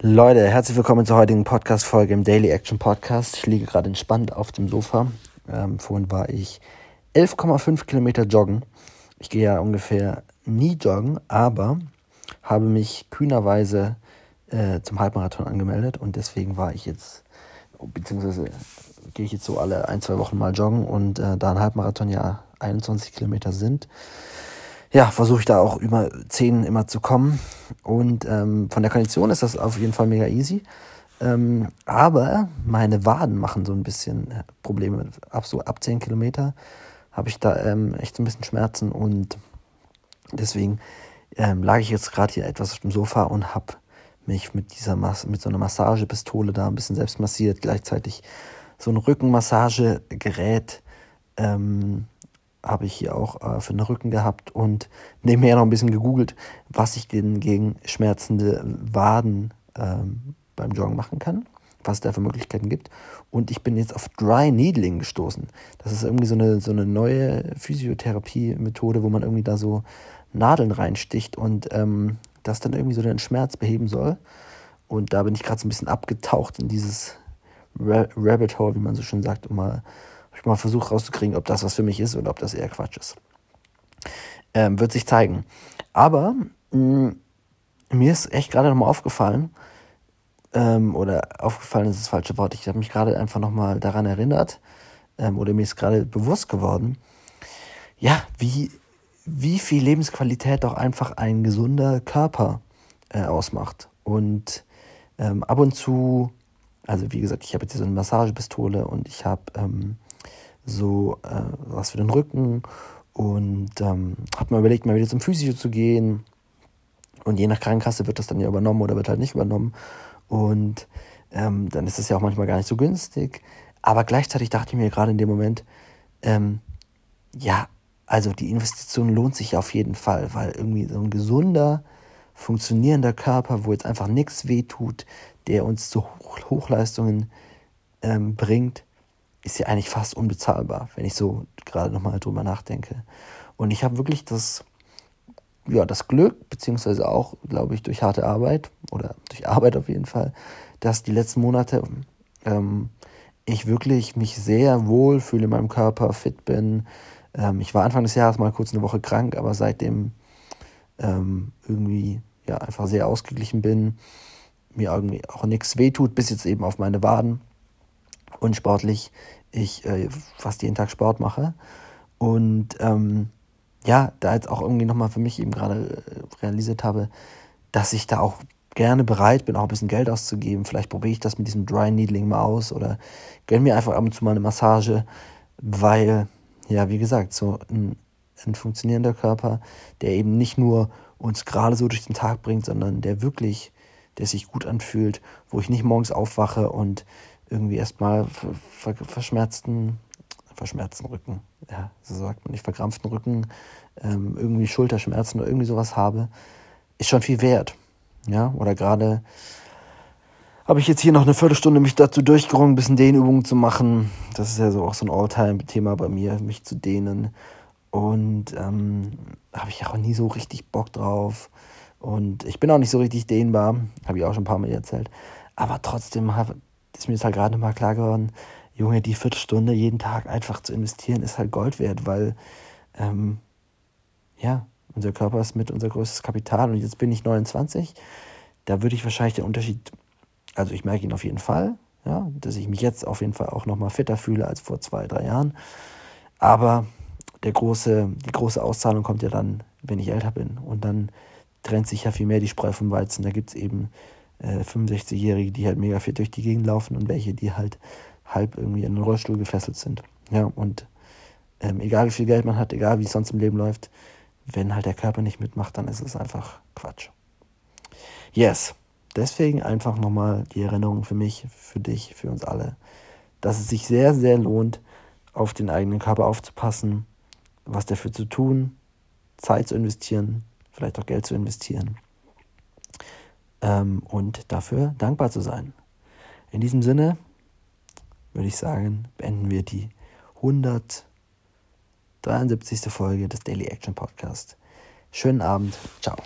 Leute, herzlich willkommen zur heutigen Podcast-Folge im Daily Action Podcast. Ich liege gerade entspannt auf dem Sofa. Ähm, vorhin war ich 11,5 Kilometer joggen. Ich gehe ja ungefähr nie joggen, aber habe mich kühnerweise äh, zum Halbmarathon angemeldet und deswegen war ich jetzt, beziehungsweise gehe ich jetzt so alle ein, zwei Wochen mal joggen und äh, da ein Halbmarathon ja 21 Kilometer sind, ja, versuche ich da auch über 10 immer zu kommen. Und ähm, von der Kondition ist das auf jeden Fall mega easy. Ähm, aber meine Waden machen so ein bisschen äh, Probleme. Ab so ab 10 Kilometer habe ich da ähm, echt so ein bisschen Schmerzen und deswegen ähm, lag ich jetzt gerade hier etwas auf dem Sofa und habe mich mit dieser Mas mit so einer Massagepistole da ein bisschen selbst massiert, gleichzeitig so ein Rückenmassagegerät ähm, habe ich hier auch äh, für den Rücken gehabt und nebenher noch ein bisschen gegoogelt, was ich denn gegen schmerzende Waden ähm, beim Joggen machen kann, was es da für Möglichkeiten gibt. Und ich bin jetzt auf Dry Needling gestoßen. Das ist irgendwie so eine, so eine neue Physiotherapie-Methode, wo man irgendwie da so Nadeln reinsticht und ähm, das dann irgendwie so den Schmerz beheben soll. Und da bin ich gerade so ein bisschen abgetaucht in dieses Rabbit Hole, wie man so schön sagt, um mal ich mal versuche rauszukriegen, ob das was für mich ist oder ob das eher Quatsch ist. Ähm, wird sich zeigen. Aber mh, mm, mir ist echt gerade nochmal aufgefallen, ähm, oder aufgefallen ist das falsche Wort, ich habe mich gerade einfach nochmal daran erinnert, ähm, oder mir ist gerade bewusst geworden, ja, wie, wie viel Lebensqualität doch einfach ein gesunder Körper äh, ausmacht. Und ähm, ab und zu, also wie gesagt, ich habe jetzt hier so eine Massagepistole und ich habe ähm, so äh, was für den Rücken und ähm, habe mir überlegt, mal wieder zum Physio zu gehen. Und je nach Krankenkasse wird das dann ja übernommen oder wird halt nicht übernommen. Und ähm, dann ist es ja auch manchmal gar nicht so günstig. Aber gleichzeitig dachte ich mir gerade in dem Moment, ähm, ja, also die Investition lohnt sich auf jeden Fall, weil irgendwie so ein gesunder, funktionierender Körper, wo jetzt einfach nichts wehtut, der uns zu Hoch Hochleistungen ähm, bringt, ist ja eigentlich fast unbezahlbar, wenn ich so gerade nochmal drüber nachdenke. Und ich habe wirklich das, ja, das Glück, beziehungsweise auch, glaube ich, durch harte Arbeit oder durch Arbeit auf jeden Fall, dass die letzten Monate ähm, ich wirklich mich sehr wohl fühle in meinem Körper, fit bin. Ähm, ich war Anfang des Jahres mal kurz eine Woche krank, aber seitdem ähm, irgendwie ja einfach sehr ausgeglichen bin, mir irgendwie auch nichts wehtut, bis jetzt eben auf meine Waden und sportlich ich äh, fast jeden Tag Sport mache. Und ähm, ja, da jetzt auch irgendwie nochmal für mich eben gerade äh, realisiert habe, dass ich da auch gerne bereit bin, auch ein bisschen Geld auszugeben. Vielleicht probiere ich das mit diesem Dry Needling mal aus oder gönne mir einfach ab und zu mal eine Massage, weil, ja, wie gesagt, so ein, ein funktionierender Körper, der eben nicht nur uns gerade so durch den Tag bringt, sondern der wirklich, der sich gut anfühlt, wo ich nicht morgens aufwache und irgendwie erstmal ver verschmerzten, verschmerzten Rücken, ja, so sagt man nicht, verkrampften Rücken, ähm, irgendwie Schulterschmerzen oder irgendwie sowas habe, ist schon viel wert. Ja, oder gerade habe ich jetzt hier noch eine Viertelstunde mich dazu durchgerungen, ein bisschen Dehnübungen zu machen. Das ist ja so auch so ein Alltime-Thema bei mir, mich zu dehnen. Und ähm, habe ich auch nie so richtig Bock drauf. Und ich bin auch nicht so richtig dehnbar, habe ich auch schon ein paar Mal erzählt. Aber trotzdem habe ist mir jetzt halt gerade mal klar geworden, Junge, die Viertelstunde jeden Tag einfach zu investieren, ist halt Gold wert, weil ähm, ja, unser Körper ist mit unser größtes Kapital und jetzt bin ich 29. Da würde ich wahrscheinlich den Unterschied, also ich merke ihn auf jeden Fall, ja, dass ich mich jetzt auf jeden Fall auch nochmal fitter fühle als vor zwei, drei Jahren. Aber der große, die große Auszahlung kommt ja dann, wenn ich älter bin. Und dann trennt sich ja viel mehr die Spreu vom Weizen. Da gibt es eben äh, 65-Jährige, die halt mega fit durch die Gegend laufen und welche, die halt halb irgendwie in den Rollstuhl gefesselt sind. Ja, und ähm, egal wie viel Geld man hat, egal wie es sonst im Leben läuft, wenn halt der Körper nicht mitmacht, dann ist es einfach Quatsch. Yes, deswegen einfach nochmal die Erinnerung für mich, für dich, für uns alle, dass es sich sehr, sehr lohnt, auf den eigenen Körper aufzupassen, was dafür zu tun, Zeit zu investieren, vielleicht auch Geld zu investieren ähm, und dafür dankbar zu sein. In diesem Sinne würde ich sagen, beenden wir die 173. Folge des Daily Action Podcast. Schönen Abend, ciao.